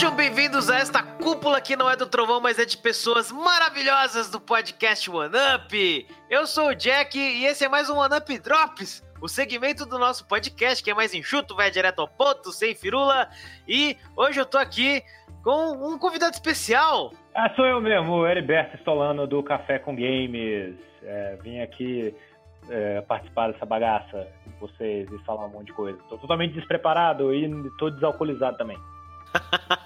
Sejam bem-vindos a esta cúpula que não é do trovão, mas é de pessoas maravilhosas do podcast One Up. Eu sou o Jack e esse é mais um One Up Drops, o segmento do nosso podcast que é mais enxuto, vai direto ao ponto, sem firula. E hoje eu tô aqui com um convidado especial. Ah, sou eu mesmo, o Heriberto Stolano do Café com Games. É, vim aqui é, participar dessa bagaça com vocês e falar um monte de coisa. Tô totalmente despreparado e tô desalcoolizado também.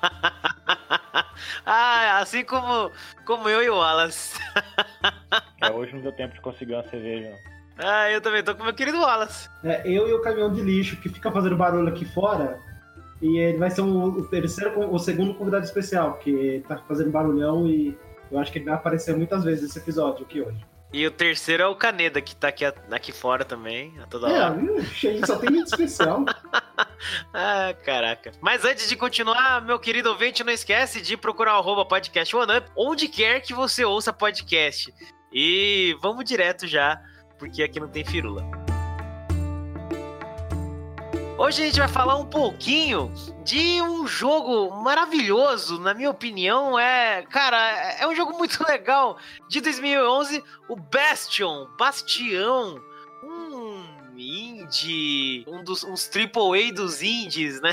ah, assim como, como eu e o Wallace. é, hoje não deu tempo de conseguir uma cerveja. Ah, eu também tô com meu querido Wallace. É, eu e o caminhão de lixo que fica fazendo barulho aqui fora. E ele vai ser o, o terceiro, o segundo convidado especial, que tá fazendo barulhão e eu acho que ele vai aparecer muitas vezes nesse episódio aqui hoje. E o terceiro é o Caneda, que tá aqui, aqui fora também, a toda é, hora. É, só tem muito especial. ah, caraca. Mas antes de continuar, meu querido ouvinte, não esquece de procurar o podcast OneUp, onde quer que você ouça podcast. E vamos direto já, porque aqui não tem firula. Hoje a gente vai falar um pouquinho de um jogo maravilhoso, na minha opinião, é, cara, é um jogo muito legal de 2011, o Bastion, Bastião, indie, um dos uns triple A dos indies, né?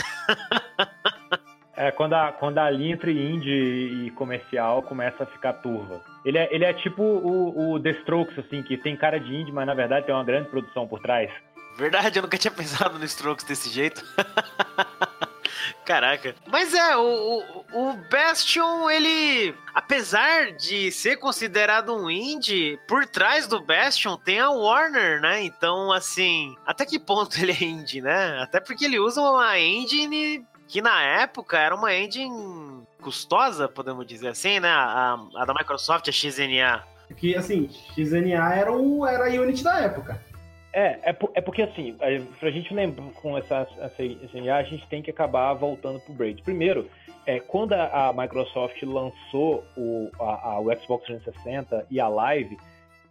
É, quando a, quando a linha entre indie e comercial começa a ficar turva. Ele é, ele é tipo o, o The Strokes, assim, que tem cara de indie, mas na verdade tem uma grande produção por trás. Verdade, eu nunca tinha pensado no Strokes desse jeito. Caraca. Mas é, o, o, o, Bastion, ele. Apesar de ser considerado um indie, por trás do Bastion tem a Warner, né? Então, assim. Até que ponto ele é indie, né? Até porque ele usa uma engine que na época era uma engine custosa, podemos dizer assim, né? A, a da Microsoft, a XNA. Que, assim, XNA era, o, era a Unity da época. É, é, é porque assim, pra gente lembrar com essa, essa, essa a gente tem que acabar voltando pro Braid. Primeiro, é, quando a, a Microsoft lançou o, a, a, o Xbox 360 e a Live,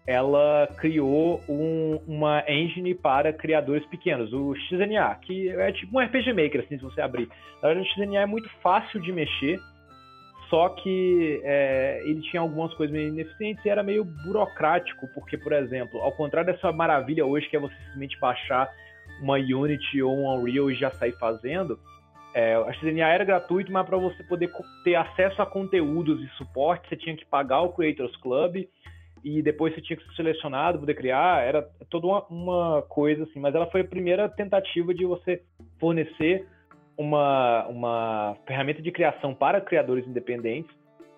ela criou um, uma engine para criadores pequenos, o XNA, que é tipo um RPG Maker, assim, se você abrir. Na verdade, o XNA é muito fácil de mexer, só que é, ele tinha algumas coisas meio ineficientes e era meio burocrático, porque, por exemplo, ao contrário dessa maravilha hoje que é você simplesmente baixar uma Unity ou um Unreal e já sair fazendo, é, a XNA era gratuito, mas para você poder ter acesso a conteúdos e suporte, você tinha que pagar o Creators Club e depois você tinha que ser selecionado, poder criar, era toda uma, uma coisa assim, mas ela foi a primeira tentativa de você fornecer uma, uma ferramenta de criação para criadores independentes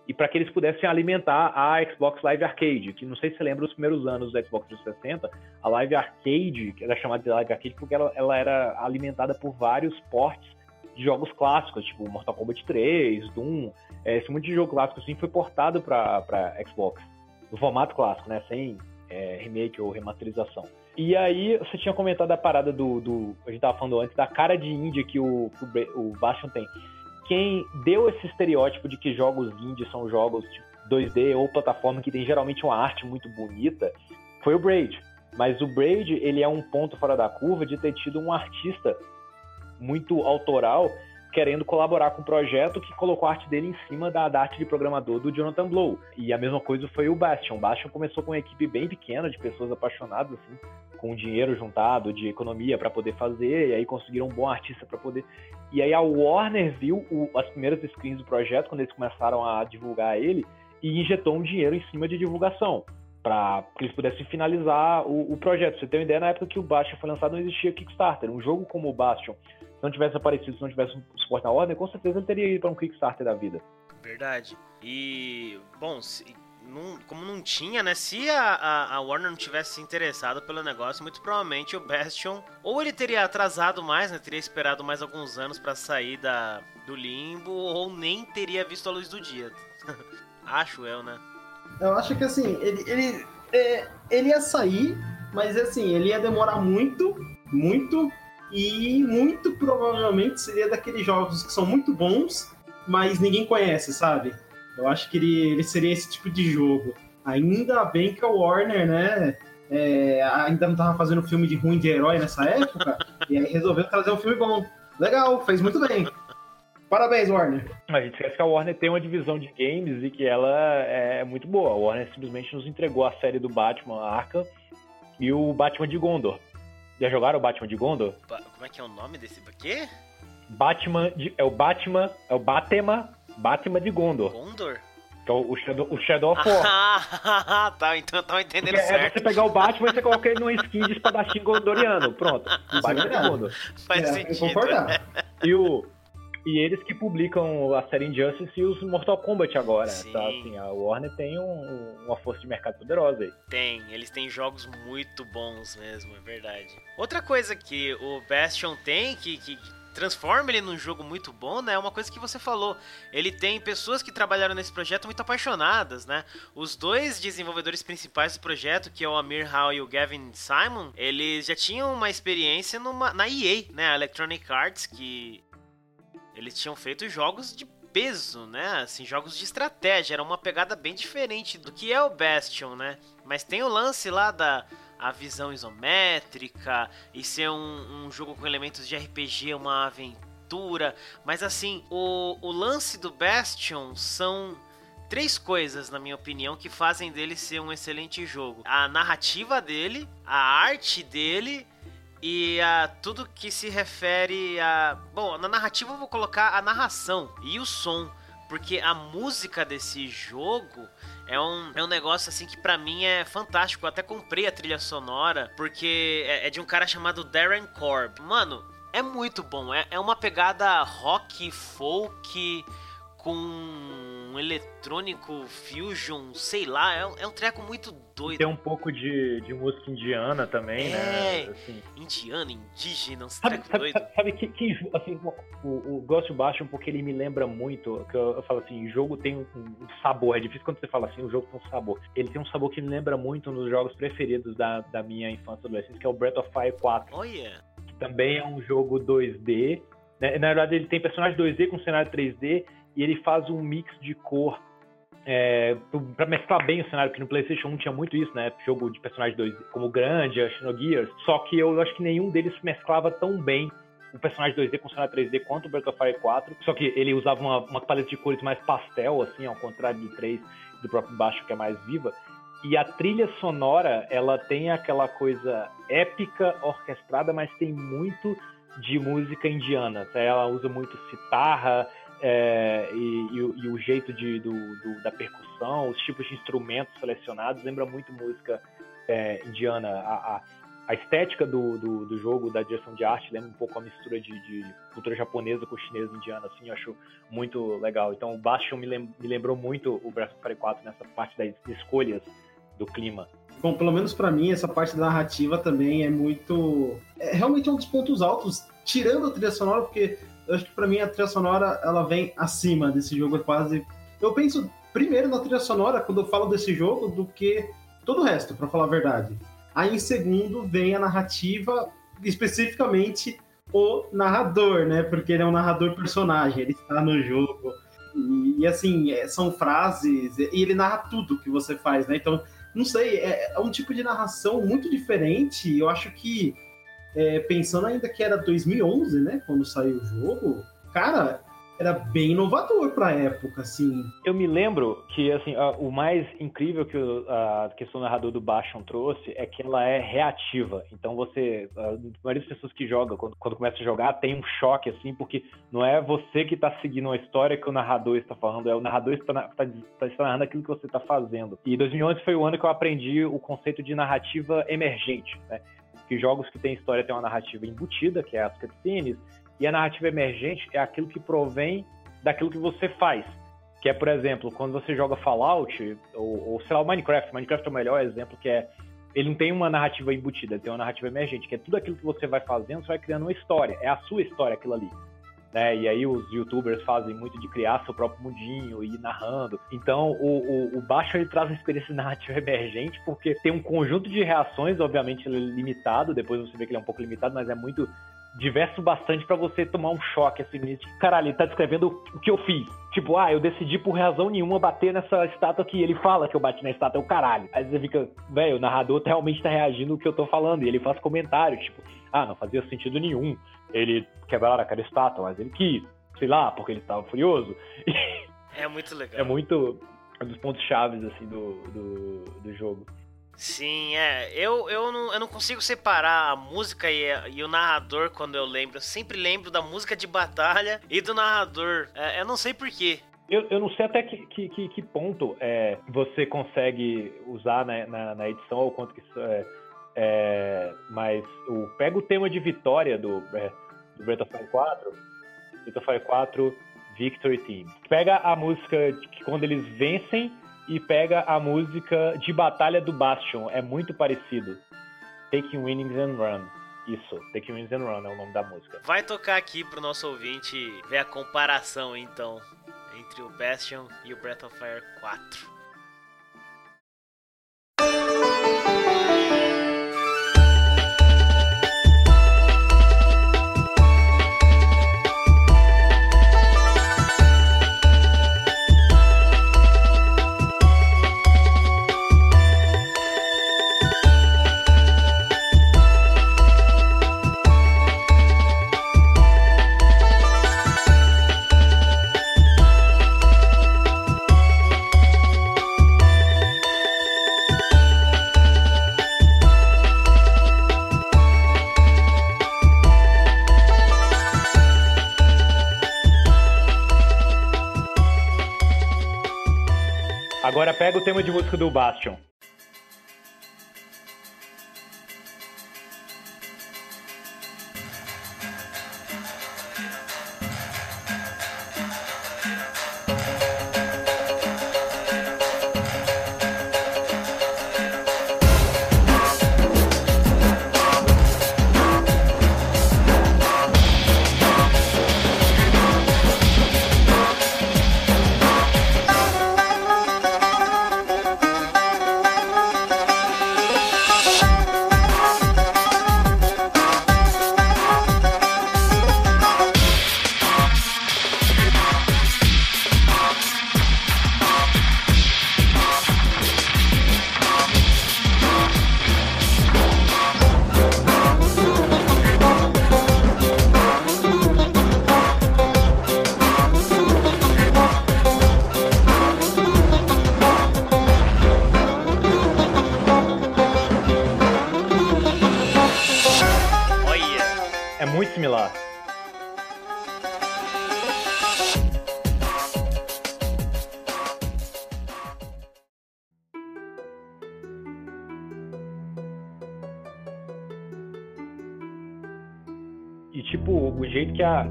e para que eles pudessem alimentar a Xbox Live Arcade, que não sei se você lembra os primeiros anos do Xbox 360, a Live Arcade, que era chamada de Live Arcade porque ela, ela era alimentada por vários ports de jogos clássicos, tipo Mortal Kombat 3, Doom, é, esse monte de jogo clássico assim foi portado para Xbox, no formato clássico, né, sem é, remake ou remasterização. E aí, você tinha comentado a parada do, do. A gente tava falando antes, da cara de indie que o, o Bastion tem. Quem deu esse estereótipo de que jogos indie são jogos tipo 2D ou plataforma que tem geralmente uma arte muito bonita foi o Braid. Mas o Braid, ele é um ponto fora da curva de ter tido um artista muito autoral querendo colaborar com o projeto que colocou a arte dele em cima da, da, arte de programador do Jonathan Blow. E a mesma coisa foi o Bastion. O Bastion começou com uma equipe bem pequena de pessoas apaixonadas, assim, com dinheiro juntado de economia para poder fazer, e aí conseguiram um bom artista para poder. E aí a Warner viu o, as primeiras screens do projeto, quando eles começaram a divulgar ele, e injetou um dinheiro em cima de divulgação para que eles pudessem finalizar o, o projeto. Você tem uma ideia, na época que o Bastion foi lançado não existia Kickstarter. Um jogo como o Bastion não tivesse aparecido, se não tivesse um suporte na ordem, com certeza ele teria ido para um Kickstarter da vida. Verdade. E, bom, se, não, como não tinha, né? Se a, a, a, Warner não tivesse se interessado pelo negócio, muito provavelmente o Bastion ou ele teria atrasado mais, né? Teria esperado mais alguns anos para sair da, do limbo, ou nem teria visto a luz do dia. acho eu, né? Eu acho que assim, ele, ele, é, ele ia sair, mas assim, ele ia demorar muito, muito e muito provavelmente seria daqueles jogos que são muito bons, mas ninguém conhece, sabe? Eu acho que ele, ele seria esse tipo de jogo. Ainda bem que a Warner, né, é, ainda não tava fazendo filme de ruim de herói nessa época, e aí resolveu trazer um filme bom. Legal, fez muito bem. Parabéns, Warner. A gente esquece que a Warner tem uma divisão de games e que ela é muito boa. A Warner simplesmente nos entregou a série do Batman, Arkham, e o Batman de Gondor. Já jogaram o Batman de Gondor? Ba como é que é o nome desse quê? Batman de, é o Batman, é o Batman, Batman de Gondor. Gondor? Que é o Shadow, o Shadow of War. Ah, tá, então eu tava entendendo Porque certo. É você pegar o Batman e você coloca ele numa skin de espadachim gondoriano. Pronto. O é Batman de. Gondor. Faz É, sentido. concordar. E, o, e eles que publicam a série Injustice e os Mortal Kombat agora. Sim. Tá? Assim, a Warner tem um- uma força de mercado poderosa aí. Tem, eles têm jogos muito bons mesmo, é verdade. Outra coisa que o Bastion tem, que, que transforma ele num jogo muito bom, né? É uma coisa que você falou. Ele tem pessoas que trabalharam nesse projeto muito apaixonadas, né? Os dois desenvolvedores principais do projeto, que é o Amir Hall e o Gavin Simon, eles já tinham uma experiência numa, na EA, né? A Electronic Arts, que eles tinham feito jogos de peso, né? Assim, jogos de estratégia. Era uma pegada bem diferente do que é o Bastion, né? Mas tem o lance lá da a visão isométrica e ser um, um jogo com elementos de RPG, uma aventura. Mas assim, o, o lance do Bastion são três coisas, na minha opinião, que fazem dele ser um excelente jogo: a narrativa dele, a arte dele e a tudo que se refere a. Bom, na narrativa eu vou colocar a narração e o som. Porque a música desse jogo é um, é um negócio assim que pra mim é fantástico. Eu até comprei a trilha sonora porque é, é de um cara chamado Darren Korb. Mano, é muito bom. É, é uma pegada rock, folk, com um eletrônico, fusion, sei lá. É, um- é um treco muito doido. Tem um pouco de, de música indiana também, né? É. Assim, Indiano, indígena, uns Sabe, trecos sabe, doidos. sabe, sabe que, que assim, o, o Ghost Bastion, porque ele me lembra muito, que eu, eu falo assim, jogo tem um, um sabor, é difícil quando você fala assim, o jogo tem um sabor. Ele tem um sabor que me lembra muito um dos jogos preferidos da, da minha infância e adolescência, que é o Breath of Fire 4, Olha, que também é um jogo 2D. né? Na verdade, ele tem personagem 2D com cenário 3D, e ele faz um mix de cor é, para mesclar bem o cenário, porque no PlayStation 1 tinha muito isso, né? Jogo de personagem 2D, como o Grandia, Xenogears. Só que eu acho que nenhum deles mesclava tão bem o personagem 2D com cenário 3D quanto o Breath of Fire 4. Só que ele usava uma, uma paleta de cores mais pastel, assim, ao contrário do 3 do próprio baixo, que é mais viva. E a trilha sonora, ela tem aquela coisa épica, orquestrada, mas tem muito de música indiana. Ela usa muito citarra, é, e, e e o jeito de, do, do- da percussão, os tipos de instrumentos selecionados, lembra muito música é, indiana. A, a- a estética do, do, do jogo, da direção de arte, lembra um pouco a mistura de, de cultura japonesa com chinesa indiana, assim, eu acho muito legal. Então o Bastion me, lem- me lembrou muito o Breath of Fire 4 nessa parte das escolhas do clima. Bom, pelo menos pra mim, essa parte da narrativa também é muito. É realmente um dos pontos altos, tirando a trilha sonora, porque eu acho que pra mim a trilha sonora ela vem acima desse jogo, é quase. Eu penso primeiro na trilha sonora quando eu falo desse jogo do que todo o resto, pra falar a verdade. Aí em segundo vem a narrativa, especificamente o narrador, né? Porque ele é um narrador personagem, ele está no jogo. E, e, assim, é, são frases, e ele narra tudo que você faz, né? Então, não sei, é, é um tipo de narração muito diferente. Eu acho que, é, pensando ainda que era 2011, né? Quando saiu o jogo, cara, era bem inovador pra época, assim. Eu me lembro que assim, a- o mais incrível que o- a questão do narrador do Bastion trouxe é que ela é reativa. Então você, a maioria das pessoas que jogam, quando, quando começa a jogar, tem um choque assim, porque não é você que está seguindo uma história que o narrador está falando, é o narrador que está na- tá- tá- está narrando aquilo que você está fazendo. E 2011 foi o ano que eu aprendi o conceito de narrativa emergente, né? Que jogos que têm história têm uma narrativa embutida, que é as cutscenes, e a narrativa emergente é aquilo que provém daquilo que você faz. Que é, por exemplo, quando você joga Fallout, ou, ou sei lá, Minecraft. Minecraft é o melhor exemplo, que é. Ele não tem uma narrativa embutida, ele tem uma narrativa emergente, que é tudo aquilo que você vai fazendo, você vai criando uma história. É a sua história aquilo ali. Né? E aí os youtubers fazem muito de criar seu próprio mundinho e ir narrando. Então o, o, o Baixo ele traz uma experiência narrativa emergente, porque tem um conjunto de reações, obviamente é limitado, depois você vê que ele é um pouco limitado, mas é muito diverso bastante pra você tomar um choque assim, de caralho, ele tá descrevendo o que eu fiz. Tipo, ah, eu decidi por razão nenhuma bater nessa estátua aqui. Ele fala que eu bati na estátua, é o caralho. Aí você fica, velho, o narrador realmente tá reagindo ao que eu tô falando. E ele faz comentários, tipo, ah, não fazia sentido nenhum ele quebrar aquela estátua, mas ele quis. sei lá, porque ele estava furioso. É muito legal. É muito um dos pontos chaves assim do, do, do jogo. Sim, é. Eu, eu, não, eu não consigo separar a música e, e, o narrador quando eu lembro. Eu sempre lembro da música de batalha e do narrador. É, eu não sei porquê. Eu, eu não sei até que, que, que ponto é, você consegue usar na, na, na edição ou quanto que isso é, é, mas o, pega o tema de vitória do, é, do Breath of Fire 4, Breath of Fire 4 Victory Team. Pega a música de quando eles vencem e pega a música de batalha do Bastion. É muito parecido. Taking Winnings and Run. Isso, Taking Winnings and Run é o nome da música. Vai tocar aqui pro nosso ouvinte ver a comparação, então, entre o Bastion e o Breath of Fire 4. Agora pega o tema de música do Bastion.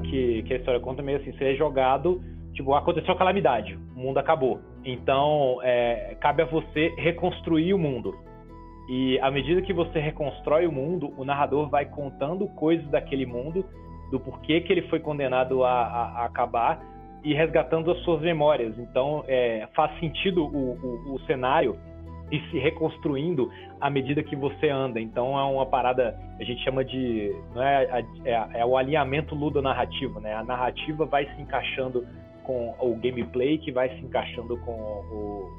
Que, que a história conta meio assim, você é jogado, tipo, aconteceu a calamidade, o mundo acabou. Então, é, cabe a você reconstruir o mundo. E à medida que você reconstrói o mundo, o narrador vai contando coisas daquele mundo, do porquê que ele foi condenado a, a, a acabar e resgatando as suas memórias. Então, é, faz sentido o, o, o cenário e se reconstruindo à medida que você anda. Então é uma parada a gente chama de não é, é, é o alinhamento ludonarrativo, né? A narrativa vai se encaixando com o gameplay que vai se encaixando com o,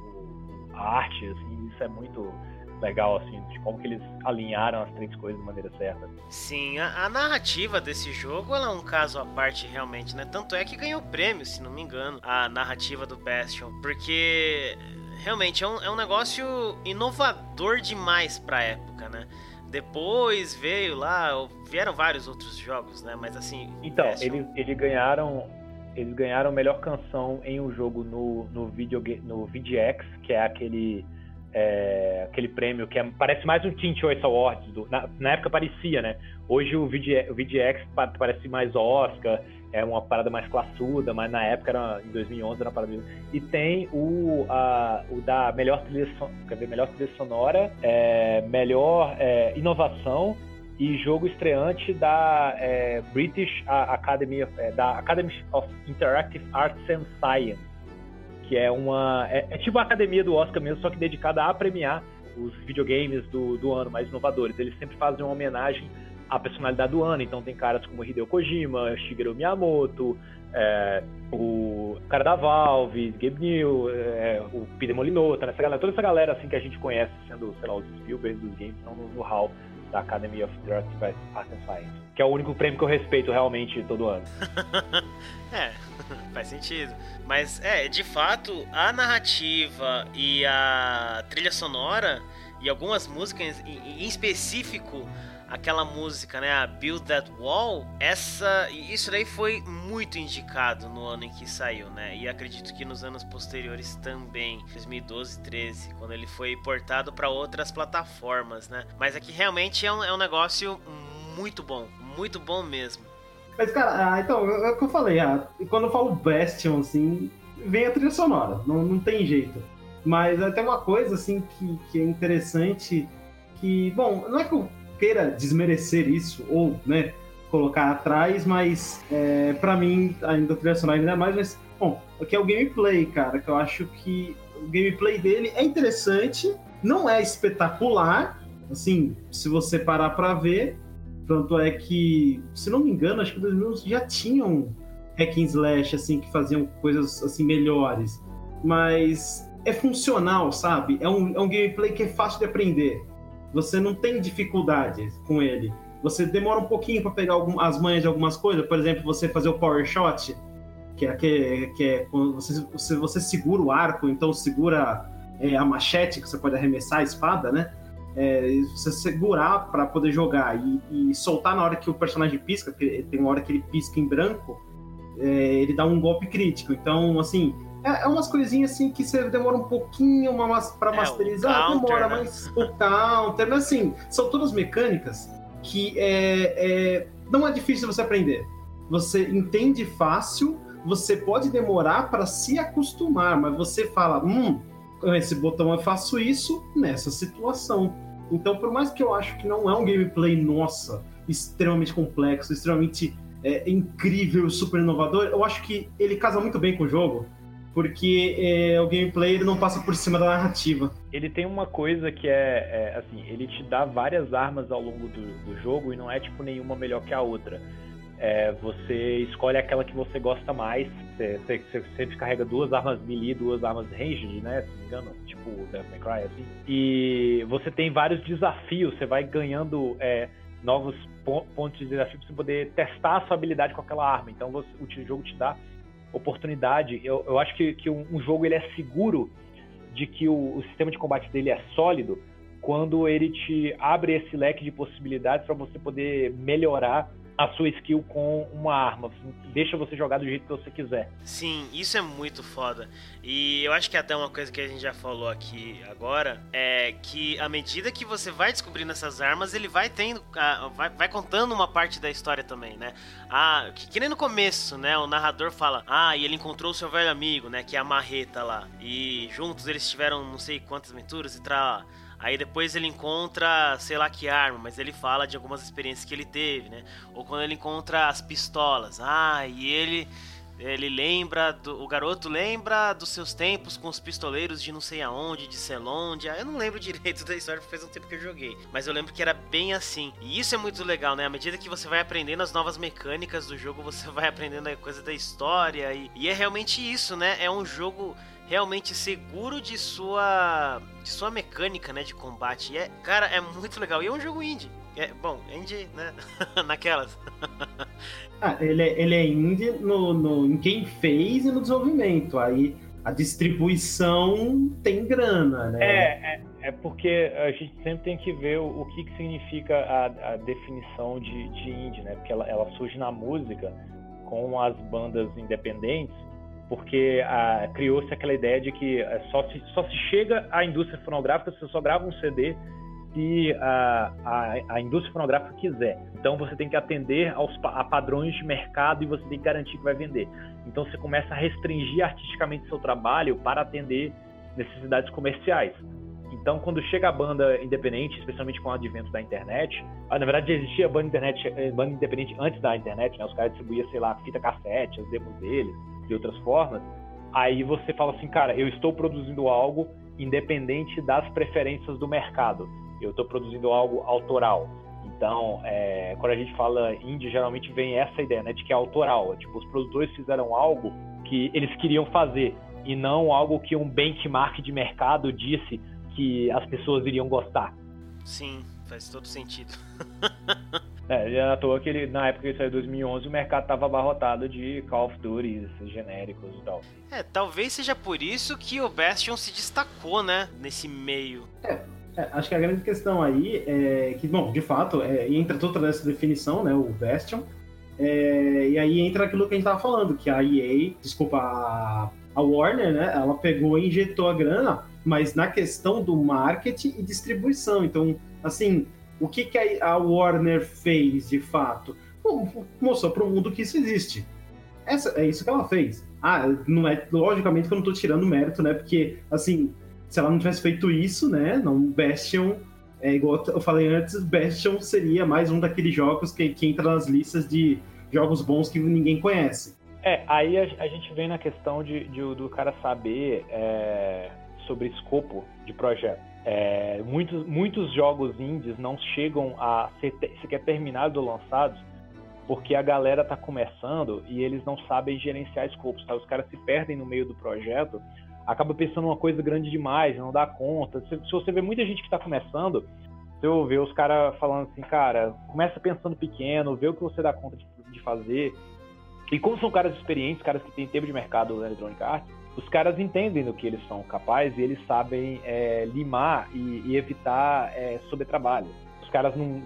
a arte, assim, isso é muito legal, assim, de como que eles alinharam as três coisas de maneira certa. Sim, a, a, narrativa desse jogo ela é um caso à parte realmente, né? Tanto é que ganhou prêmio, se não me engano, a narrativa do Bastion, porque realmente é um, é um negócio inovador demais pra época, né? Depois veio lá, vieram vários outros jogos, né? Mas assim. Então, eles, eles ganharam. Eles ganharam melhor canção em um jogo no, no, video, no VGX, que é aquele. É, aquele prêmio que é, parece mais um Teen Choice Awards. Do, na, na, época parecia, né? Hoje o, VG, o VGX parece mais Oscar, é uma parada mais classuda, mas na época, era, em 2011, era uma parada... E tem o, a, o da melhor trilha, son... melhor trilha sonora, é, melhor é, inovação e jogo estreante da é, British Academy, é, da Academy of Interactive Arts and Science, que é uma... É, é tipo a academia do Oscar mesmo, só que dedicada a premiar os videogames do, do ano mais inovadores. Eles sempre fazem uma homenagem a personalidade do ano. Então tem caras como Hideo Kojima, Shigeru Miyamoto, é, o cara da Valve, Gabe New, é, o Peter Molinota, essa galera, toda essa galera assim que a gente conhece, sendo, sei lá, os Spielberg dos games, estão no, no hall da Academy of Arts, and Science. Que é o único prêmio que eu respeito realmente todo ano. é, faz sentido. Mas é, de fato, a narrativa e a trilha sonora e algumas músicas em específico aquela música, né, Build That Wall, essa, isso daí foi muito indicado no ano em que saiu, né? E acredito que nos anos posteriores também, 2012, 13, quando ele foi portado para outras plataformas, né? Mas aqui realmente é um, é um negócio muito bom, muito bom mesmo. Mas, cara, ah, então, é o que eu falei, ah, quando eu falo Bastion, assim, vem a trilha sonora, não, não tem jeito. Mas até uma coisa, assim, que, que é interessante, que, bom, não é que eu queira desmerecer isso ou, né, colocar atrás, mas é, para mim ainda trilha sonora ainda mais, mas bom, aqui é o gameplay, cara, que eu acho que o gameplay dele é interessante, não é espetacular, assim, se você parar para ver, tanto é que, se não me engano, acho que os 2000 já tinham hack and slash assim que faziam coisas assim melhores, mas é funcional, sabe? É um, é um gameplay que é fácil de aprender. Você não tem dificuldades com ele. Você demora um pouquinho para pegar algum, as manhas de algumas coisas. Por exemplo, você fazer o power shot, que é, que, que é quando você, você, você segura o arco, então segura é, a machete, que você pode arremessar a espada, né? É, você segurar para poder jogar e, e, soltar na hora que o personagem pisca, que tem uma hora que ele pisca em branco, é, ele dá um golpe crítico. Então, assim, é, é umas coisinhas assim que você demora um pouquinho uma, pra é, masterizar, counter, demora, né? mas o counter, mas assim, são todas mecânicas que é, é, não é difícil você aprender. Você entende fácil, você pode demorar para se acostumar, mas você fala, hum, com esse botão eu faço isso nessa situação. Então, por mais que eu acho que não é um gameplay, nossa, extremamente complexo, extremamente é, incrível, super inovador, eu acho que ele casa muito bem com o jogo porque é, o gameplay ele não passa por cima da narrativa. Ele tem uma coisa que é, é assim, ele te dá várias armas ao longo do, do, jogo e não é tipo nenhuma melhor que a outra. É, você escolhe aquela que você gosta mais. Você, você, você sempre carrega duas armas melee, duas armas ranged, né? Se não me engano, tipo Death May Cry, assim. E você tem vários desafios, você vai ganhando é, novos pontos de desafio para você poder testar a sua habilidade com aquela arma. Então você, o jogo te dá oportunidade. Eu, eu acho que, que um, jogo ele é seguro de que o, o, sistema de combate dele é sólido quando ele te abre esse leque de possibilidades para você poder melhorar a sua skill com uma arma. Deixa você jogar do jeito que você quiser. Sim, isso é muito foda. E eu acho que até uma coisa que a gente já falou aqui agora é que à medida que você vai descobrindo essas armas, ele vai tendo. vai, vai contando uma parte da história também, né? Ah, que, que, nem no começo, né? O narrador fala: Ah, e ele encontrou o seu velho amigo, né? Que é a marreta lá. E juntos eles tiveram não sei quantas aventuras e tal. Aí depois ele encontra, sei lá que arma, mas ele fala de algumas experiências que ele teve, né? Ou quando ele encontra as pistolas. Ah, e ele ele lembra do, o garoto lembra dos seus tempos com os pistoleiros de não sei aonde, de Celondia. Eu não lembro direito da história, faz um tempo que eu joguei, mas eu lembro que era bem assim. E isso é muito legal, né? À medida que você vai aprendendo as novas mecânicas do jogo, você vai aprendendo a coisa da história e, e é realmente isso, né? É um jogo realmente seguro de sua de sua mecânica, né, de combate. E é, cara, é muito legal. E é um jogo indie. É, bom, indie, né, naquelas. ah, ele é, ele é indie no, no, em quem fez e no desenvolvimento. Aí a distribuição tem grana, né? É, é, é porque a gente sempre tem que ver o, o que, que significa a, a definição de, de indie, né? Porque ela, ela surge na música com as bandas independentes porque ah, criou-se aquela ideia de que eh, só se, só se chega à indústria fonográfica se você só grava um CD se a, a, a, indústria fonográfica quiser. Então você tem que atender aos, a padrões de mercado e você tem que garantir que vai vender. Então você começa a restringir artisticamente seu trabalho para atender necessidades comerciais. Então, quando chega a banda independente, especialmente com o advento da internet, ah, na verdade existia banda, internet, eh, banda independente antes da internet, né? Os caras distribuíam, sei lá, fita cassete, as demos deles, de outras formas, aí você fala assim, cara, eu estou produzindo algo independente das preferências do mercado. Eu estou produzindo algo autoral. Então, é, quando a gente fala indie, geralmente vem essa ideia, né, de que é autoral. Tipo, os produtores fizeram algo que eles queriam fazer e não algo que um benchmark de mercado disse que as pessoas iriam gostar. Sim, faz todo sentido. É, e é à toa que ele, na época que ele saiu em 2011, o mercado tava abarrotado de Call of Duty genéricos e tal. É, talvez seja por isso que o Bastion se destacou, né, nesse meio. É, é, acho que a grande questão aí é que, bom, de fato, é, entra toda essa definição, né, o Bastion, é, e aí entra aquilo que a gente tava falando, que a EA, desculpa, a, a Warner, né, ela pegou e injetou a grana, mas na questão do marketing e distribuição. Então, assim, o que, que a Warner fez de fato? Mostrou para o mundo que isso existe. Essa, é isso que ela fez. Ah, não é, logicamente que eu não estou tirando mérito, né? Porque, assim, se ela não tivesse feito isso, né? Não, Bastion, é igual eu falei antes, Bastion seria mais um daqueles jogos que, que entra nas listas de jogos bons que ninguém conhece. É, aí a, a gente vem na questão de, de do cara saber é, sobre escopo de projeto. É, muitos, muitos jogos indies não chegam a ser sequer terminados ou lançados porque a galera tá começando e eles não sabem gerenciar escopos, tá? Os caras se perdem no meio do projeto, acaba pensando uma coisa grande demais, não dá conta. Se, se você vê muita gente que está começando, você vê os caras falando assim, cara, começa pensando pequeno, vê o que você dá conta de, de fazer. E como são caras experientes, caras que têm tempo de mercado na Electronic Arts, os caras entendem do que eles são capazes e eles sabem é, limar e, e evitar é, sobretrabalho. Os caras não.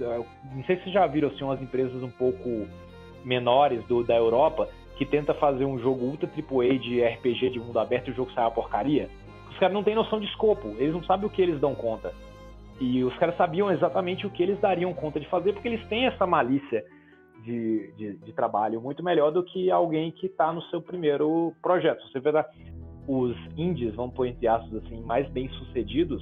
Não sei se já viram assim, umas empresas um pouco menores do, da Europa que tenta fazer um jogo ultra AAA de RPG de mundo aberto e o jogo sai uma porcaria. Os caras não têm noção de escopo, eles não sabem o que eles dão conta. E os caras sabiam exatamente o que eles dariam conta de fazer, porque eles têm essa malícia de, de, de trabalho muito melhor do que alguém que está no seu primeiro projeto. Você vê os indies, vamos pôr entre aspas assim, mais bem sucedidos,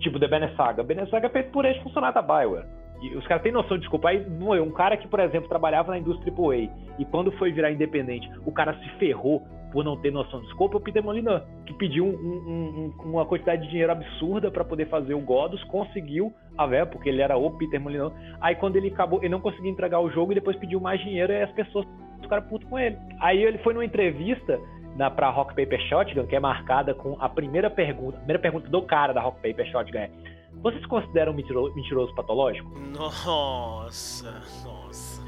tipo The Benesaga. Benesaga é feito por ex-funcionário da Bioware. E os caras têm noção de desculpa. Aí, um cara que, por exemplo, trabalhava na indústria AAA e quando foi virar independente, o cara se ferrou por não ter noção de é o Peter Molyneux, que pediu um, um, um, uma quantidade de dinheiro absurda para poder fazer o Godus, conseguiu a verba, porque ele era o Peter Molyneux. Aí quando ele acabou, ele não conseguiu entregar o jogo e depois pediu mais dinheiro e as pessoas ficaram putos com ele. Aí ele foi numa entrevista na pra Rock Paper Shotgun, que é marcada com a primeira pergunta, a primeira pergunta do cara da Rock Paper Shotgun é: vocês consideram mentiroso, mentiroso patológico? Nossa, nossa.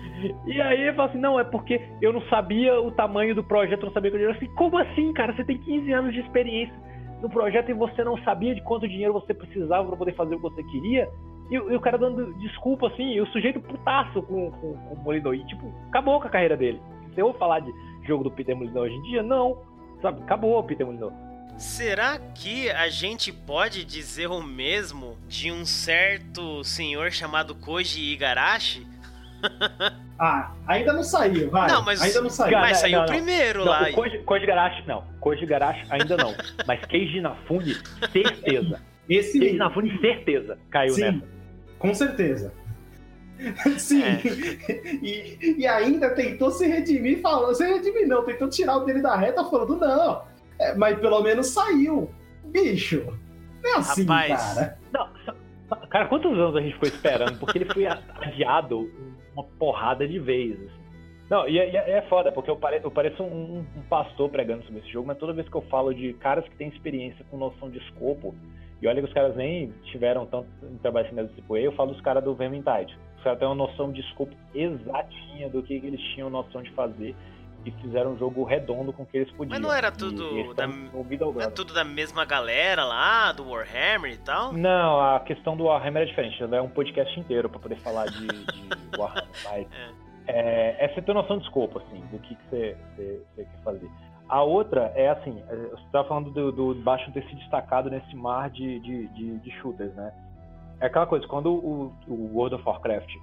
E aí ele fala assim: não, é porque eu não sabia o tamanho do projeto, eu não sabia que eu assim, como assim, cara? Você tem 15 anos de experiência no projeto e você não sabia de quanto dinheiro você precisava para poder fazer o que você queria? E, e, o cara dando desculpa, assim, e o sujeito putaço com, com, com o Molino. E, tipo, acabou com a carreira dele. Se eu falar de jogo do Peter Molyneux hoje em dia? Não. Sabe, acabou o Peter Molyneux. Será que a gente pode dizer o mesmo de um certo senhor chamado Koji Igarashi? ah, ainda não saiu, vai. Não, mas, ainda não saiu. Mas saiu não, não. primeiro não, lá. O Koji, Koji Igarashi, não. Koji Igarashi ainda não. mas Keiji Inafune, certeza. Esse Keiji Inafune, certeza, caiu Sim, nessa. Com certeza. Sim. É. E, e, ainda tentou se redimir falando, se redimir não, tentou tirar o dele da reta falando, não, é, mas pelo menos saiu. Bicho, não é assim, Rapaz. cara. Não, cara, quantos anos a gente ficou esperando? Porque ele foi adiado uma porrada de vezes. Não, e é, é, foda, porque eu, pare, eu pareço um, um, pastor pregando sobre esse jogo, mas toda vez que eu falo de caras que têm experiência com noção de escopo, e olha que os caras nem tiveram tanto em trabalho assim tipo eu falo dos caras do Vermintide. Os caras têm uma noção de escopo exatinha do que eles tinham noção de fazer e fizeram um jogo redondo com o que eles podiam. Mas não era tudo da, não é tudo da mesma galera lá, do Warhammer e tal? Não, a questão do Warhammer é diferente. É um podcast inteiro para poder falar de, de Warhammer. Mas é. É, é você ter noção de escopo, assim, do que, que você, você, você quer fazer. A outra é assim, é, você estava falando do, do Bastion ter se destacado nesse mar de, de, de, de shooters, né? É aquela coisa, quando o, o, World of Warcraft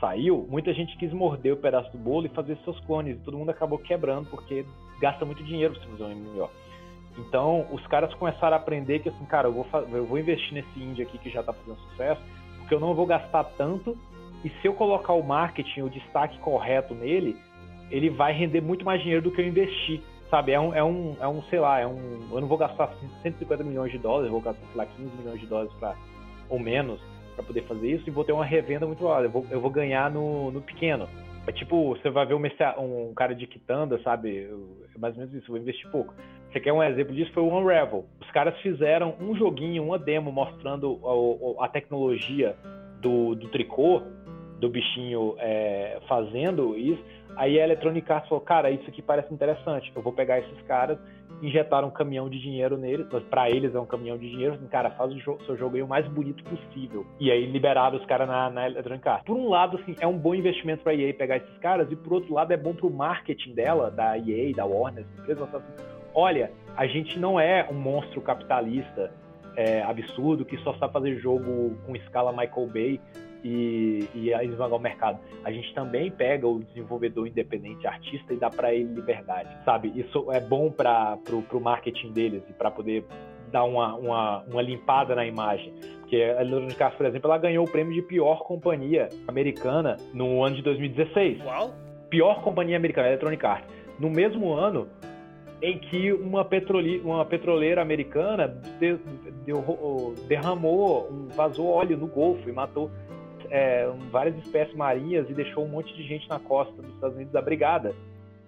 saiu, muita gente quis morder o pedaço do bolo e fazer seus clones, e todo mundo acabou quebrando, porque gasta muito dinheiro pra você fazer um MMO. Então, os caras começaram a aprender que assim, cara, eu vou, eu vou investir nesse indie aqui que já tá fazendo sucesso, porque eu não vou gastar tanto, e se eu colocar o marketing, o destaque correto nele, ele vai render muito mais dinheiro do que eu investi sabe, é um, é um, é um, sei lá, é um, eu não vou gastar 150 milhões de dólares, eu vou gastar, sei lá, 15 milhões de dólares para ou menos para poder fazer isso e vou ter uma revenda muito alta, eu vou, eu vou ganhar no, no pequeno. É tipo, você vai ver um, um cara de quitanda, sabe? É mais ou menos isso, vou investir pouco. Você quer um exemplo disso? Foi o Unravel. Os caras fizeram um joguinho, uma demo mostrando a, a tecnologia do, do tricô, do bichinho é, fazendo isso. Aí a Electronic Arts falou, cara, isso aqui parece interessante. Eu vou pegar esses caras, injetar um caminhão de dinheiro neles, para eles é um caminhão de dinheiro, assim, cara, faz o seu jogo aí o mais bonito possível. E aí liberaram os caras na, na Electronic Arts. Por um lado, assim, é um bom investimento para EA pegar esses caras, e por outro lado é bom pro marketing dela, da EA, da Warner, empresa, assim, olha, a gente não é um monstro capitalista é, absurdo que só sabe fazer jogo com escala Michael Bay e, e esmagar o mercado. A gente também pega o desenvolvedor independente, artista, e dá para ele liberdade, sabe? Isso é bom para o marketing deles e para poder dar uma, uma, uma limpada na imagem. Porque a Electronic Arts, por exemplo, ela ganhou o prêmio de pior companhia americana no ano de 2016. Uau! Pior companhia americana, Electronic Arts. No mesmo ano, em que uma, petrole, uma petroleira americana de, de, derramou, vazou óleo no Golfo e matou é, várias espécies marinhas e deixou um monte de gente na costa dos Estados Unidos abrigada,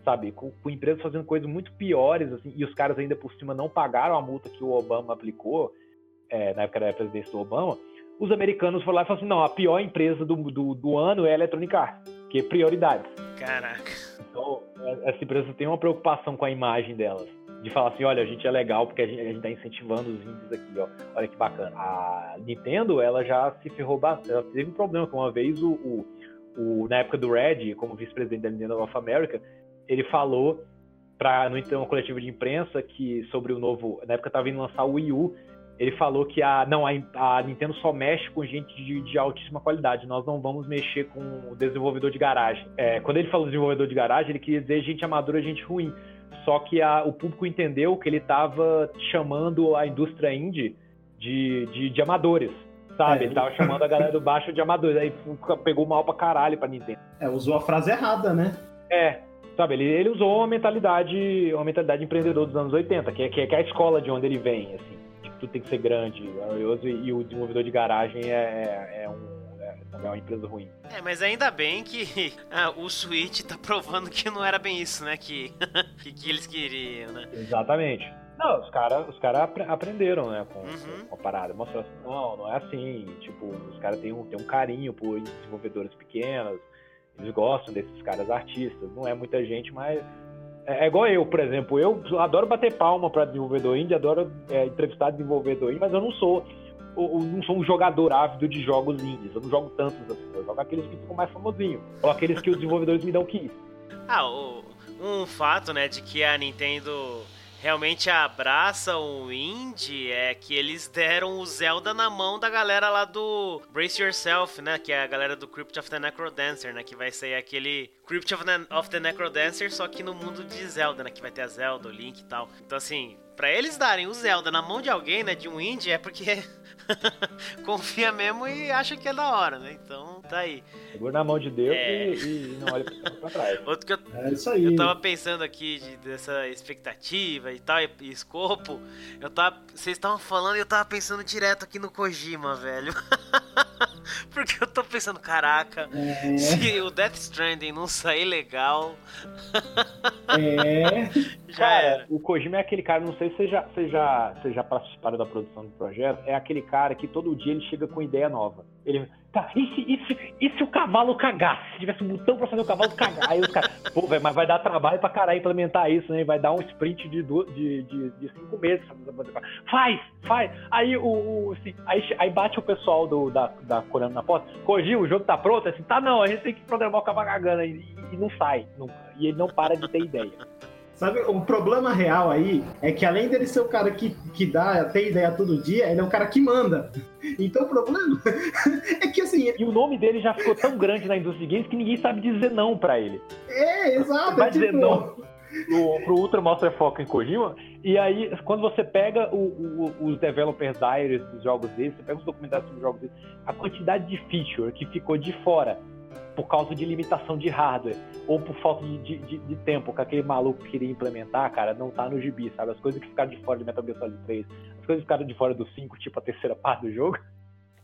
sabe? Com, com, empresas fazendo coisas muito piores, assim, e os caras ainda por cima não pagaram a multa que o Obama aplicou, é, na época da presidência do Obama. Os americanos foram lá e falaram assim: não, a pior empresa do, do, do ano é a Electronic Arts, que é prioridade. Caraca. Então, é, essa empresa tem uma preocupação com a imagem delas de falar assim, olha, a gente é legal porque a gente, a gente tá incentivando os indies aqui, ó. Olha que bacana. A Nintendo, ela já se ferrou bastante. Ela teve um problema, que uma vez o, o, o na época do Red, como vice-presidente da Nintendo of America, ele falou para no então coletivo de imprensa que sobre o novo, na época tava indo lançar o Wii U, ele falou que a não a, a Nintendo só mexe com gente de, de, altíssima qualidade. Nós não vamos mexer com o desenvolvedor de garagem. É, quando ele falou desenvolvedor de garagem, ele queria dizer gente amadora, gente ruim. Só que a, o público entendeu que ele estava chamando a indústria indie de, de, de amadores, sabe? É. Ele tava chamando a galera do baixo de amadores. Aí pegou mal pra caralho pra Nintendo. É, usou a frase errada, né? É, sabe? Ele, ele usou uma mentalidade, uma mentalidade empreendedor dos anos 80, que é, que é a escola de onde ele vem, assim. Que tudo tem que ser grande, e, e o desenvolvedor de garagem é, é, é um é uma empresa ruim. É, mas ainda bem que ah, o Switch tá provando que não era bem isso, né? Que, que, que eles queriam, né? Exatamente. Não, os caras os cara aprenderam, né, com, uhum. com a parada. Mostraram assim, não, não é assim. Tipo, os caras têm um, têm um carinho por desenvolvedores pequenos, eles gostam desses caras artistas. Não é muita gente, mas é, é igual eu, por exemplo. Eu adoro bater palma para desenvolvedor indie, adoro é, entrevistar desenvolvedor indie, mas eu não sou eu não sou um jogador ávido de jogos indies. Eu não jogo tantos assim. Eu jogo aqueles que ficam mais famosinhos. Ou aqueles que os desenvolvedores me dão que Ah, o, um fato, né, de que a Nintendo realmente abraça o indie é que eles deram o Zelda na mão da galera lá do Brace Yourself, né? Que é a galera do Crypt of the Necrodancer, né? Que vai ser aquele Crypt of the, of the Necrodancer, só que no mundo de Zelda, né? Que vai ter a Zelda, o Link e tal. Então, assim, para eles darem o Zelda na mão de alguém, né? De um indie, é porque confia mesmo e acha que é da hora, né? Então, tá aí. Segura na mão de Deus é... e, e, não olha pra trás. Outro que eu, é isso aí. Eu tava pensando aqui de, dessa expectativa e tal, e, e escopo. Eu tava. Vocês estavam falando e eu tava pensando direto aqui no Kojima, velho. Porque eu tô pensando, caraca, é. se o Death Stranding não sair legal. É. já cara, era. o Kojima é aquele cara, não sei se você já, já, já participaram da produção do projeto, é aquele cara que todo dia ele chega com ideia nova. Ele Tá, e se, e, se, e se o cavalo cagasse? Se tivesse um botão pra fazer o cavalo cagar? Aí os caras, pô, velho, mas vai dar trabalho pra caralho implementar isso, né? Vai dar um sprint de, de, de, de cinco meses. Faz, faz. Aí o, o assim, aí, aí bate o pessoal do, da, da Corando na porta. Corrigiu, o jogo tá pronto? Assim, tá não, a gente tem que programar o cavalo cagando. E, e não sai nunca. E ele não para de ter ideia. Sabe, o problema real aí é que além dele ser o cara que, que dá, tem ideia todo dia, ele é o cara que manda. Então o problema é que assim. E o nome dele já ficou tão grande na indústria de games que ninguém sabe dizer não para ele. É, exato. Vai é dizer tipo... não pro, pro Ultra Monster Foco em Kojima. E aí, quando você pega o, o, os developers diaries dos jogos deles, você pega os documentários dos jogos deles, a quantidade de feature que ficou de fora por causa de limitação de hardware ou por falta de, de, de, tempo que aquele maluco queria implementar, cara, não tá no gibi, sabe? As coisas que ficaram de fora de Metal Gear Solid 3, as coisas que ficaram de fora do 5, tipo a terceira parte do jogo.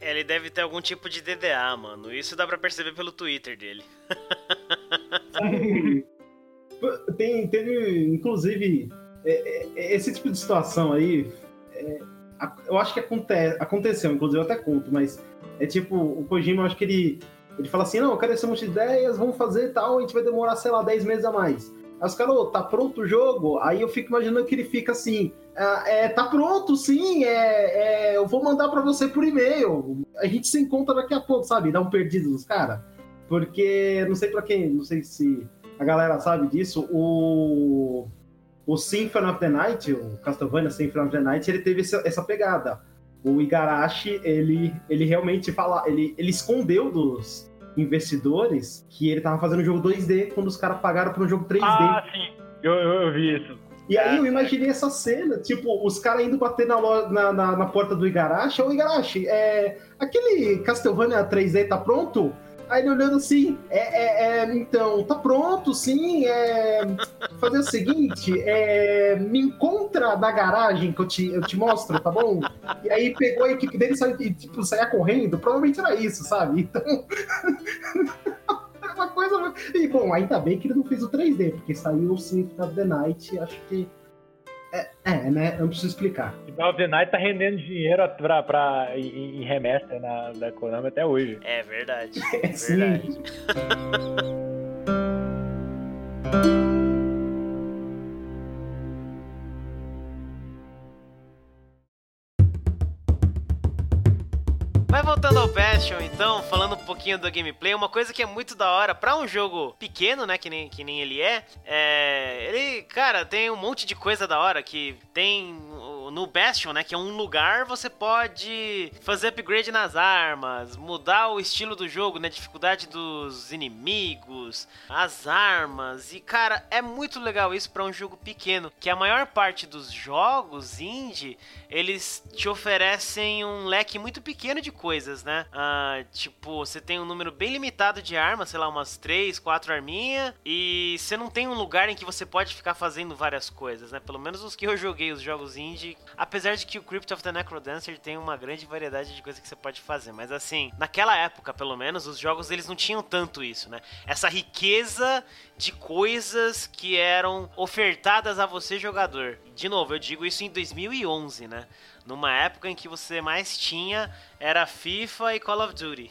É, ele deve ter algum tipo de DDA, mano. Isso dá pra perceber pelo Twitter dele. Tem, teve, inclusive, é, é, esse tipo de situação aí. É, eu acho que acontece, aconteceu, inclusive eu até conto, mas é tipo, o Kojima, eu acho que ele, ele fala assim, não, eu quero esse monte de ideias, vamos fazer tal, a gente vai demorar, sei lá, 10 meses a mais. Aí os caras, oh, tá pronto o jogo? Aí eu fico imaginando que ele fica assim, ah, é, tá pronto, sim, é, é, eu vou mandar para você por e-mail. A gente se encontra daqui a pouco, sabe? Dá um perdido dos caras. Porque, não sei para quem, não sei se a galera sabe disso, o, o Symphony of the Night, o Castlevania Symphony of the Night, ele teve essa pegada. O Igarashi, ele, ele realmente fala, ele, ele escondeu dos investidores que ele tava fazendo um jogo 2D quando os caras pagaram para um jogo 3D. Ah, sim, eu, eu, eu vi isso. E aí eu imaginei essa cena, tipo, os caras indo bater na, na, na, na, porta do Igarashi. Ô, Igarashi, é, aquele Castlevania 3D tá pronto? Aí ele olhando assim, é, é, é, então, tá pronto, sim, é, fazer o seguinte, é, me encontra na garagem que eu te, eu te mostro, tá bom? E aí pegou a equipe dele e tipo, saia correndo, provavelmente era isso, sabe? Então... uma coisa... E, bom, ainda bem que ele não fez o 3D, porque saiu o Symphony of the Night, acho que é, é, né? Eu não preciso explicar. Symphony of the Night tá rendendo dinheiro pra, pra, em, em remaster na, da Konami até hoje. É verdade. É verdade. Mas voltando ao Bastion, então, falando um pouquinho do gameplay, uma coisa que é muito da hora para um jogo pequeno, né, que nem, que nem ele é, é, ele, cara, tem um monte de coisa da hora que tem no Bastion, né, que é um lugar, você pode fazer upgrade nas armas, mudar o estilo do jogo, né, dificuldade dos inimigos, as armas. E cara, é muito legal isso para um jogo pequeno, que a maior parte dos jogos indie, eles te oferecem um leque muito pequeno de coisas, né? Ah, tipo, você tem um número bem limitado de armas, sei lá, umas 3, 4 arminhas, e você não tem um lugar em que você pode ficar fazendo várias coisas, né? Pelo menos os que eu joguei, os jogos indie, Apesar de que o Crypt of the Necrodancer tem uma grande variedade de coisas que você pode fazer, mas assim, naquela época, pelo menos, os jogos eles não tinham tanto isso, né? Essa riqueza de coisas que eram ofertadas a você jogador. De novo, eu digo isso em 2011, né? Numa época em que você mais tinha era FIFA e Call of Duty.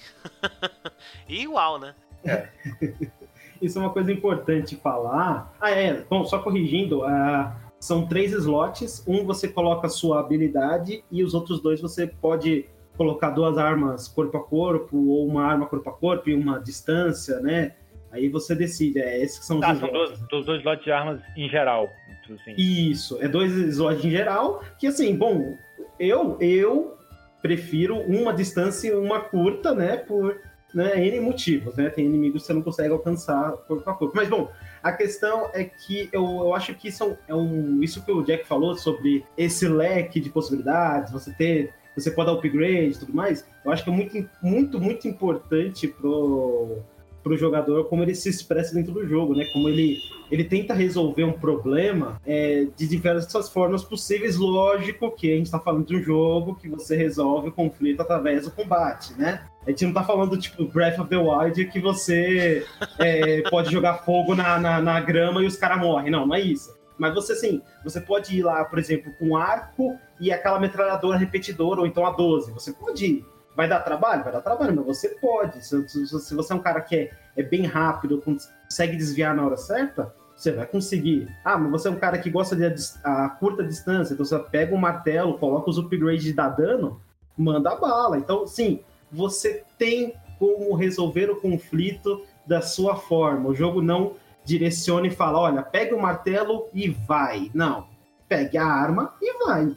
e igual, né? É. Isso é uma coisa importante falar. Ah, é. Bom, só corrigindo, uh, são três slots. Um você coloca a sua habilidade e os outros dois você pode colocar duas armas corpo a corpo ou uma arma corpo a corpo e uma distância, né? Aí você decide. É, esses são os ah, são dois, dois, dois slots de armas em geral. Assim. Isso, é dois slots em geral. Que assim, bom, eu eu prefiro uma distância e uma curta, né? Por né, N motivos, né? Tem inimigos que você não consegue alcançar corpo a corpo. Mas bom, a questão é que eu, eu acho que isso é um. Isso que o Jack falou sobre esse leque de possibilidades, você ter. Você pode dar upgrade e tudo mais. Eu acho que é muito, muito, muito importante pro, pro jogador como ele se expressa dentro do jogo, né? Como ele, ele tenta resolver um problema é, de diversas formas possíveis. Lógico que a gente está falando de um jogo que você resolve o conflito através do combate, né? A gente não tá falando, tipo, Breath of the Wild, que você é, pode jogar fogo na, na, na grama e os caras morrem. Não, não é isso. Mas você, assim, você pode ir lá, por exemplo, com arco e aquela metralhadora repetidora, ou então a 12. Você pode ir. Vai dar trabalho? Vai dar trabalho, mas você pode. Se, se, se você é um cara que é, é bem rápido, consegue desviar na hora certa, você vai conseguir. Ah, mas você é um cara que gosta de a, a curta distância, então você pega um martelo, coloca os upgrades de dar dano, manda bala. Então, sim, você tem como resolver o conflito da sua forma. O jogo não direciona e fala: olha, pegue o martelo e vai. Não. Pegue a arma e vai.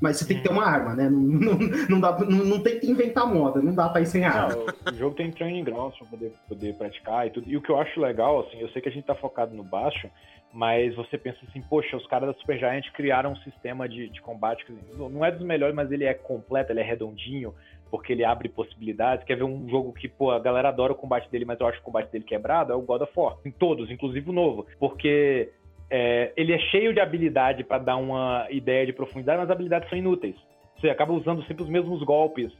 Mas você tem que ter uma arma, né? Não, não, não, dá, não, não tem que inventar moda, não dá pra ir sem arma. Não, o jogo tem training grounds pra poder, poder praticar e tudo. E o que eu acho legal, assim, eu sei que a gente tá focado no baixo, mas você pensa assim, poxa, os caras da Supergiant criaram um sistema de, de combate que não é dos melhores, mas ele é completo, ele é redondinho, porque ele abre possibilidades. Quer ver um jogo que, pô, a galera adora o combate dele, mas eu acho o combate dele quebrado? É o God of War. Em todos, inclusive o novo. Porque é, ele é cheio de habilidade para dar uma ideia de profundidade, mas as habilidades são inúteis. Você acaba usando sempre os mesmos golpes.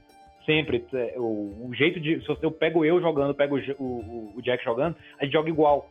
Sempre. É, o, o jeito de. Se eu pego eu jogando, pego o, o, o Jack jogando, a gente joga igual.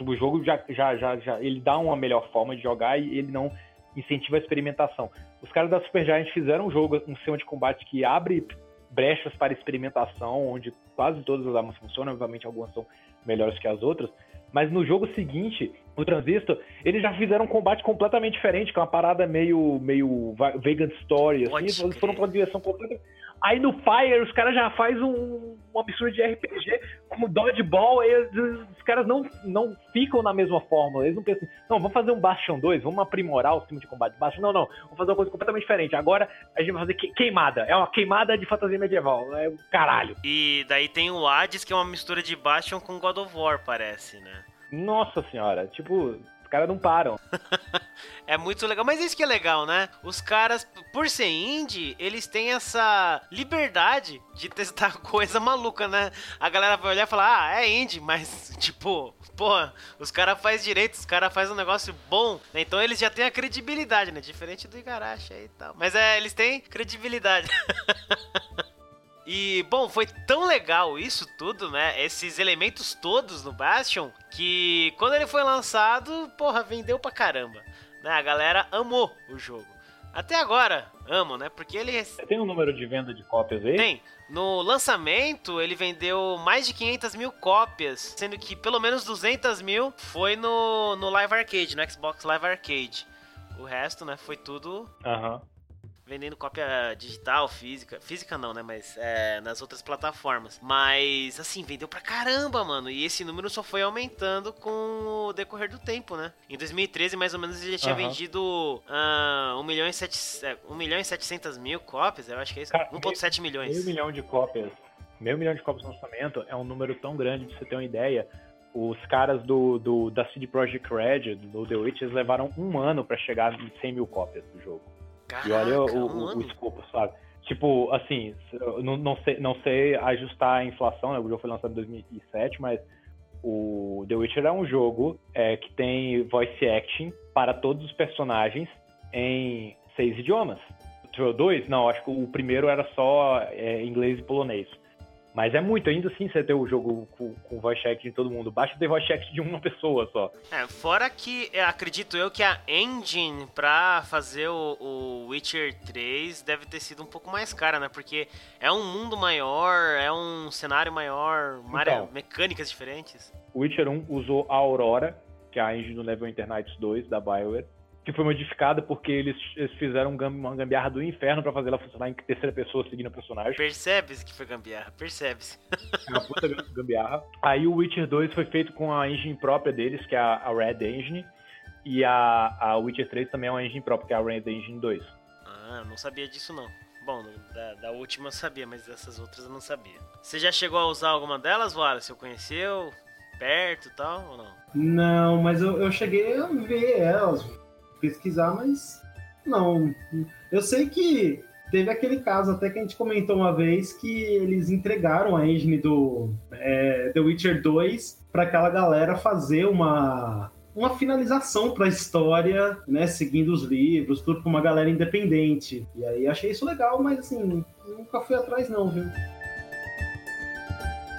O jogo já, já, já, já. Ele dá uma melhor forma de jogar e ele não incentiva a experimentação. Os caras da Supergiant fizeram um jogo, um sistema de combate que abre brechas para experimentação, onde quase todas as armas funcionam, obviamente algumas são melhores que as outras, mas no jogo seguinte, o Transistor, eles já fizeram um combate completamente diferente, com uma parada meio, meio Vegan Story, assim, eles foram pra uma direção completamente Aí no Fire os caras já faz um, uma mistura de RPG com Dodgeball, aí os, os, caras não, não ficam na mesma fórmula. Eles não pensam assim, não, vamos fazer um Bastion 2, vamos aprimorar o sistema de combate de Bastion. Não, não, vamos fazer uma coisa completamente diferente. Agora a gente vai fazer que, queimada. É uma queimada de fantasia medieval. É caralho. E daí tem o Hades, que é uma mistura de Bastion com God of War, parece, né? Nossa senhora, tipo, os caras não param. é muito legal, mas isso que é legal, né? Os caras, por ser indie, eles têm essa liberdade de testar coisa maluca, né? A galera vai olhar e falar, ah, é indie, mas, tipo, porra, os caras fazem direito, os caras fazem um negócio bom, né? Então eles já têm a credibilidade, né? Diferente do Igarashi aí e tal. Mas é, eles têm credibilidade. E, bom, foi tão legal isso tudo, né? Esses elementos todos no Bastion, que quando ele foi lançado, porra, vendeu pra caramba. Né? A galera amou o jogo. Até agora, amam, né? Porque ele. Tem um número de venda de cópias aí? Tem. No lançamento, ele vendeu mais de 500 mil cópias, sendo que pelo menos 200 mil foi no, no Live Arcade, no Xbox Live Arcade. O resto, né, foi tudo uhum vendendo cópia digital, física. Física não, né? Mas é, nas outras plataformas. Mas, assim, vendeu pra caramba, mano. E esse número só foi aumentando com o decorrer do tempo, né? Em 2013, mais ou menos, ele já tinha uhum. vendido uh, 1, milhão e 7, 1 milhão e 700 mil cópias, eu acho que é isso. 1,7 milhões. Meio milhão de cópias. Meio milhão de cópias no lançamento é um número tão grande, pra você ter uma ideia os caras do, do, da CD Projekt Red, do The Witch, eles levaram um ano para chegar em 100 mil cópias do jogo. Caraca, e olha o, o, o escopo, sabe? Tipo, assim, não, não, sei, não sei ajustar a inflação, né? O jogo foi lançado em 2007, mas o The Witcher é um jogo é, que tem voice acting para todos os personagens em seis idiomas. O dois? Não, acho que o primeiro era só é, inglês e polonês. Mas é muito, ainda assim você ter o jogo com, com voice chat de todo mundo. Basta ter voice chat de uma pessoa só. É, fora que acredito eu que a engine pra fazer o, o, Witcher 3 deve ter sido um pouco mais cara, né? Porque é um mundo maior, é um cenário maior, então, mecânicas diferentes. O Witcher 1 usou a Aurora, que é a engine do Neverwinter Nights 2 da BioWare que foi modificada porque eles, eles fizeram uma gambiarra do inferno para fazer ela funcionar em terceira pessoa seguindo o personagem. Percebe-se que foi gambiarra, percebe-se. É uma puta gambiarra. Aí o Witcher 2 foi feito com a engine própria deles, que é a, Red Engine, e a, a Witcher 3 também é uma engine própria, que é a Red Engine 2. Ah, não sabia disso não. Bom, da, da última eu sabia, mas dessas outras eu não sabia. Você já chegou a usar alguma delas, Wallace? Você conheceu? Perto e tal, ou não? Não, mas eu, eu cheguei a ver elas pesquisar, mas não. Eu sei que teve aquele caso até que a gente comentou uma vez que eles entregaram a engine do é, The Witcher 2 para aquela galera fazer uma uma finalização para a história, né, seguindo os livros, tudo com uma galera independente. E aí achei isso legal, mas assim, nunca fui atrás não, viu?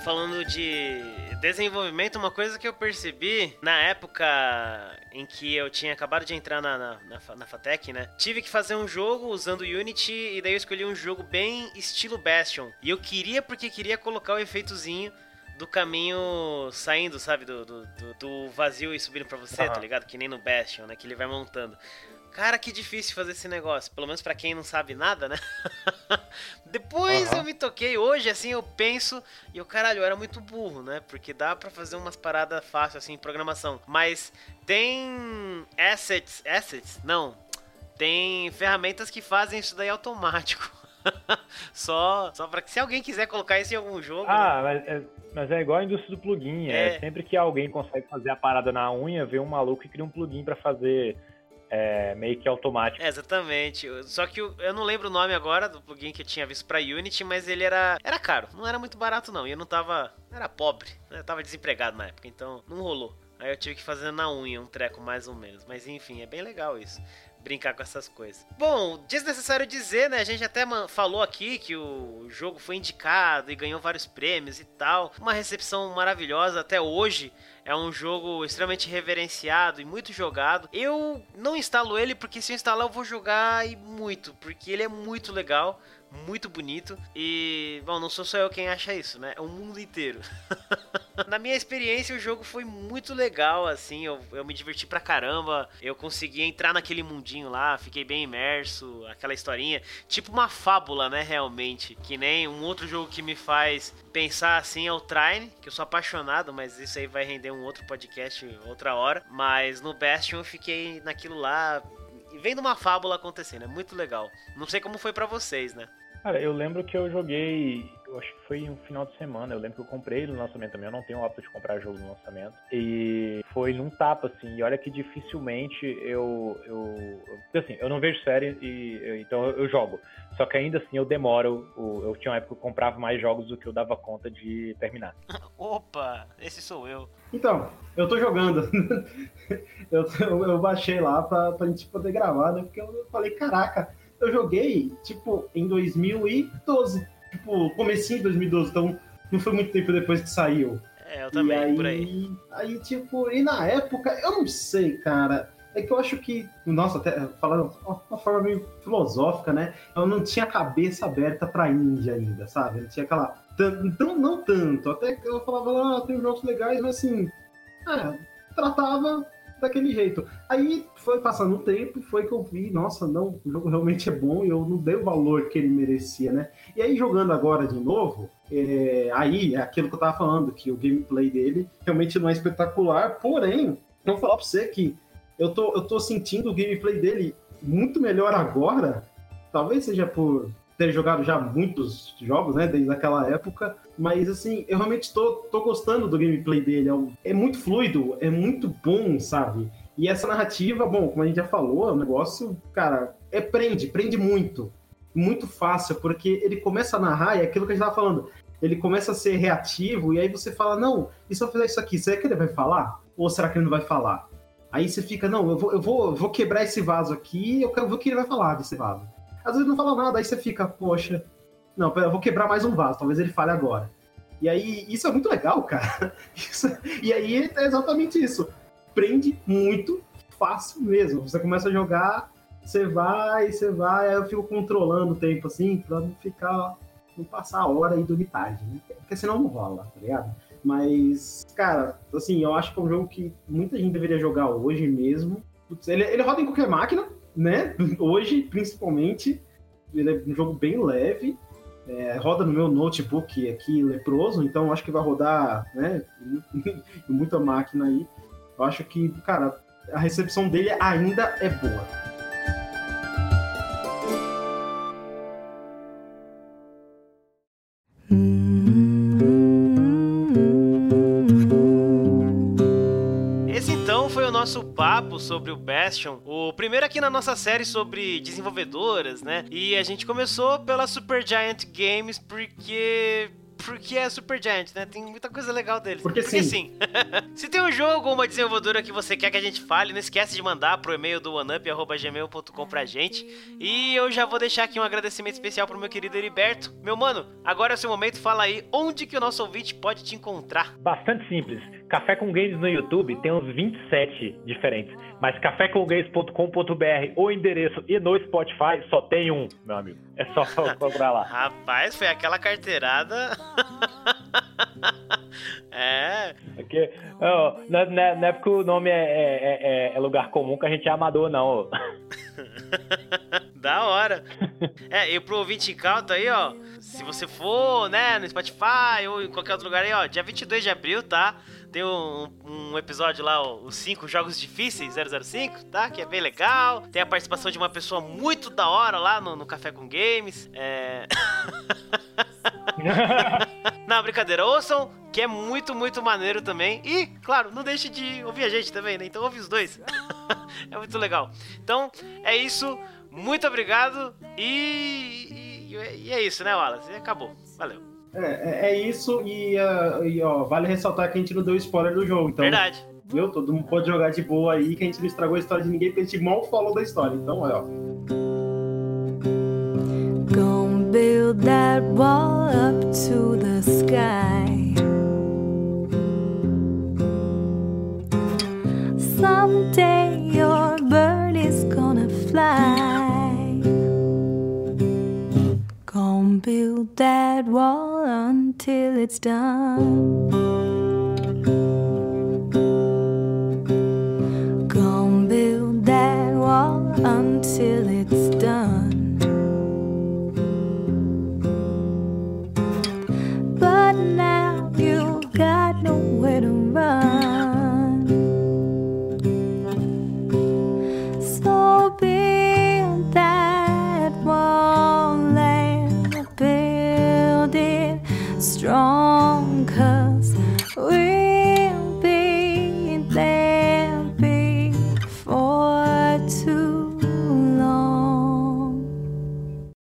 Falando de desenvolvimento, uma coisa que eu percebi na época em que eu tinha acabado de entrar na, na, na, na Fatec, né? Tive que fazer um jogo usando Unity e daí eu escolhi um jogo bem estilo Bastion. E eu queria porque queria colocar o efeitozinho do caminho saindo, sabe? Do, do, do, do vazio e subindo pra você, uhum. tá ligado? Que nem no Bastion, né? Que ele vai montando. Cara, que difícil fazer esse negócio. Pelo menos para quem não sabe nada, né? Depois uhum. eu me toquei. Hoje, assim, eu penso. E eu, caralho, eu era muito burro, né? Porque dá para fazer umas paradas fáceis, assim, em programação. Mas tem assets. Assets? Não. Tem ferramentas que fazem isso daí automático. só, só pra que se alguém quiser colocar isso em algum jogo. Ah, né? mas, é, mas é igual a indústria do plugin. É. é. sempre que alguém consegue fazer a parada na unha, vê um maluco e cria um plugin para fazer é, meio que automático. É, exatamente. Só que eu, eu, não lembro o nome agora do plugin que eu tinha visto pra Unity, mas ele era, era caro. Não era muito barato, não. E eu não tava. Era pobre. Né? Eu tava desempregado na época, então não rolou. Aí eu tive que fazer na unha um treco mais ou menos. Mas enfim, é bem legal isso. brincar com essas coisas. Bom, desnecessário dizer, né? A gente até falou aqui que o jogo foi indicado e ganhou vários prêmios e tal. Uma recepção maravilhosa até hoje. É um jogo extremamente reverenciado e muito jogado. Eu não instalo ele porque se eu instalar eu vou jogar e muito, porque ele é muito legal muito bonito. E, bom, não sou só eu quem acha isso, né? É o mundo inteiro. Na minha experiência, o jogo foi muito legal, assim. Eu, eu me diverti pra caramba. Eu consegui entrar naquele mundinho lá, fiquei bem imerso. Aquela historinha. Tipo uma fábula, né? Realmente. Que nem um outro jogo que me faz pensar assim é o Trine, que eu sou apaixonado, mas isso aí vai render um outro podcast outra hora. Mas no Bastion eu fiquei naquilo lá, vendo uma fábula acontecendo. É muito legal. Não sei como foi para vocês, né? Cara, eu lembro que eu joguei, eu acho que foi um final de semana, eu lembro que eu comprei no lançamento também, eu não tenho o hábito de comprar jogo no lançamento, e foi num tapa, assim, e olha que dificilmente eu, eu, eu assim, eu não vejo série, e, então eu, eu, jogo, só que ainda assim eu demoro, eu tinha uma época que eu comprava mais jogos do que eu dava conta de terminar. Opa, esse sou eu. Então, eu tô jogando, eu, eu, baixei lá pra, pra gente poder gravar, né, porque eu falei, caraca, eu joguei, tipo, em 2012. Tipo, comecinho de 2012, então não foi muito tempo depois que saiu. É, eu também, aí, por aí. Aí, tipo, e na época, eu não sei, cara. É que eu acho que, nossa, até falando uma forma meio filosófica, né? Eu não tinha a cabeça aberta pra Índia ainda, sabe? Eu tinha aquela. Então, não tanto. Até que eu falava, ah, tem jogos legais, mas assim. É, tratava daquele jeito. Aí foi passando o tempo, foi que eu vi, nossa, não, o jogo realmente é bom e eu não dei o valor que ele merecia, né? E aí jogando agora de novo, é, aí é aquilo que eu tava falando, que o gameplay dele realmente não é espetacular, porém, eu vou falar pra você que eu tô, eu tô sentindo o gameplay dele muito melhor agora, talvez seja por ter jogado já muitos jogos, né, desde aquela época, mas assim, eu realmente tô gostando do gameplay dele, é, é muito fluido, é muito bom, sabe? E essa narrativa, bom, como a gente já falou, é um negócio, cara, é prende, prende muito, muito fácil, porque ele começa a narrar, e é aquilo que a gente tava falando, ele começa a ser reativo, e aí você fala, não, e se eu fizer isso aqui, será que ele vai falar? Ou será que ele não vai falar? Aí você fica, não, eu vou, eu vou, eu vou quebrar esse vaso aqui, eu quero ver o que ele vai falar desse vaso. Às vezes não fala nada, aí você fica, poxa, não, eu vou quebrar mais um vaso, talvez ele fale agora. E aí, isso é muito legal, cara. Isso, e aí é exatamente isso. Prende muito fácil mesmo. Você começa a jogar, você vai, você vai, aí eu fico controlando o tempo assim, pra não ficar, não passar a hora e dormir tarde, né? Porque senão não rola, tá ligado? Mas, cara, assim, eu acho que é um jogo que muita gente deveria jogar hoje mesmo. Ele, ele roda em qualquer máquina, né? Hoje, principalmente, ele é um jogo bem leve. É, roda no meu notebook aqui leproso, então acho que vai rodar, né? muita máquina aí. Eu acho que, cara, a recepção dele ainda é boa. Sobre o Bastion, o primeiro aqui na nossa série sobre desenvolvedoras, né? E a gente começou pela Supergiant Games porque porque é Super Giant, né? Tem muita coisa legal deles. Porque, porque sim. Se tem um jogo ou uma desenvolvedora que você quer que a gente fale, não esquece de mandar pro e-mail do oneup.gmail.com pra gente. E eu já vou deixar aqui um agradecimento especial pro meu querido Heriberto. Meu mano, agora é o seu momento, fala aí onde que o nosso ouvinte pode te encontrar. Bastante simples. Café com Games no YouTube tem uns 27 diferentes. Mas cafécomgames.com.br, o endereço e no Spotify só tem um, meu amigo. É só procurar lá. Rapaz, foi aquela carteirada. é. Porque, oh, não, é, não, é porque o nome é, é, é, é, lugar comum que a gente é amador, não. da hora. É, e pro ouvinte incauto aí, ó. Se você for, né, no Spotify ou em qualquer outro lugar aí, ó, dia 22 de abril, tá? Tem um, um episódio lá, os 5 jogos difíceis 005, tá? Que é bem legal. Tem a participação de uma pessoa muito da hora lá no, no Café com Games. É. Não, brincadeira, ouçam, que é muito, muito maneiro também. E, claro, não deixe de ouvir a gente também, né? Então ouve os dois. é muito legal. Então, é isso. Muito obrigado. E, e, e é isso, né, Wallace? Acabou. Valeu. É, é, é isso, e, uh, e, ó, vale ressaltar que a gente não deu spoiler do jogo. Então, Verdade. Viu? Todo mundo pode jogar de boa aí, que a gente não estragou a história de ninguém, porque a gente mal falou da história. Então, olha, ó. Gonna build that wall up to the sky. Someday your bird is gonna fly. Build that wall until it's done. Build that wall until it's done. But now you've got nowhere to run.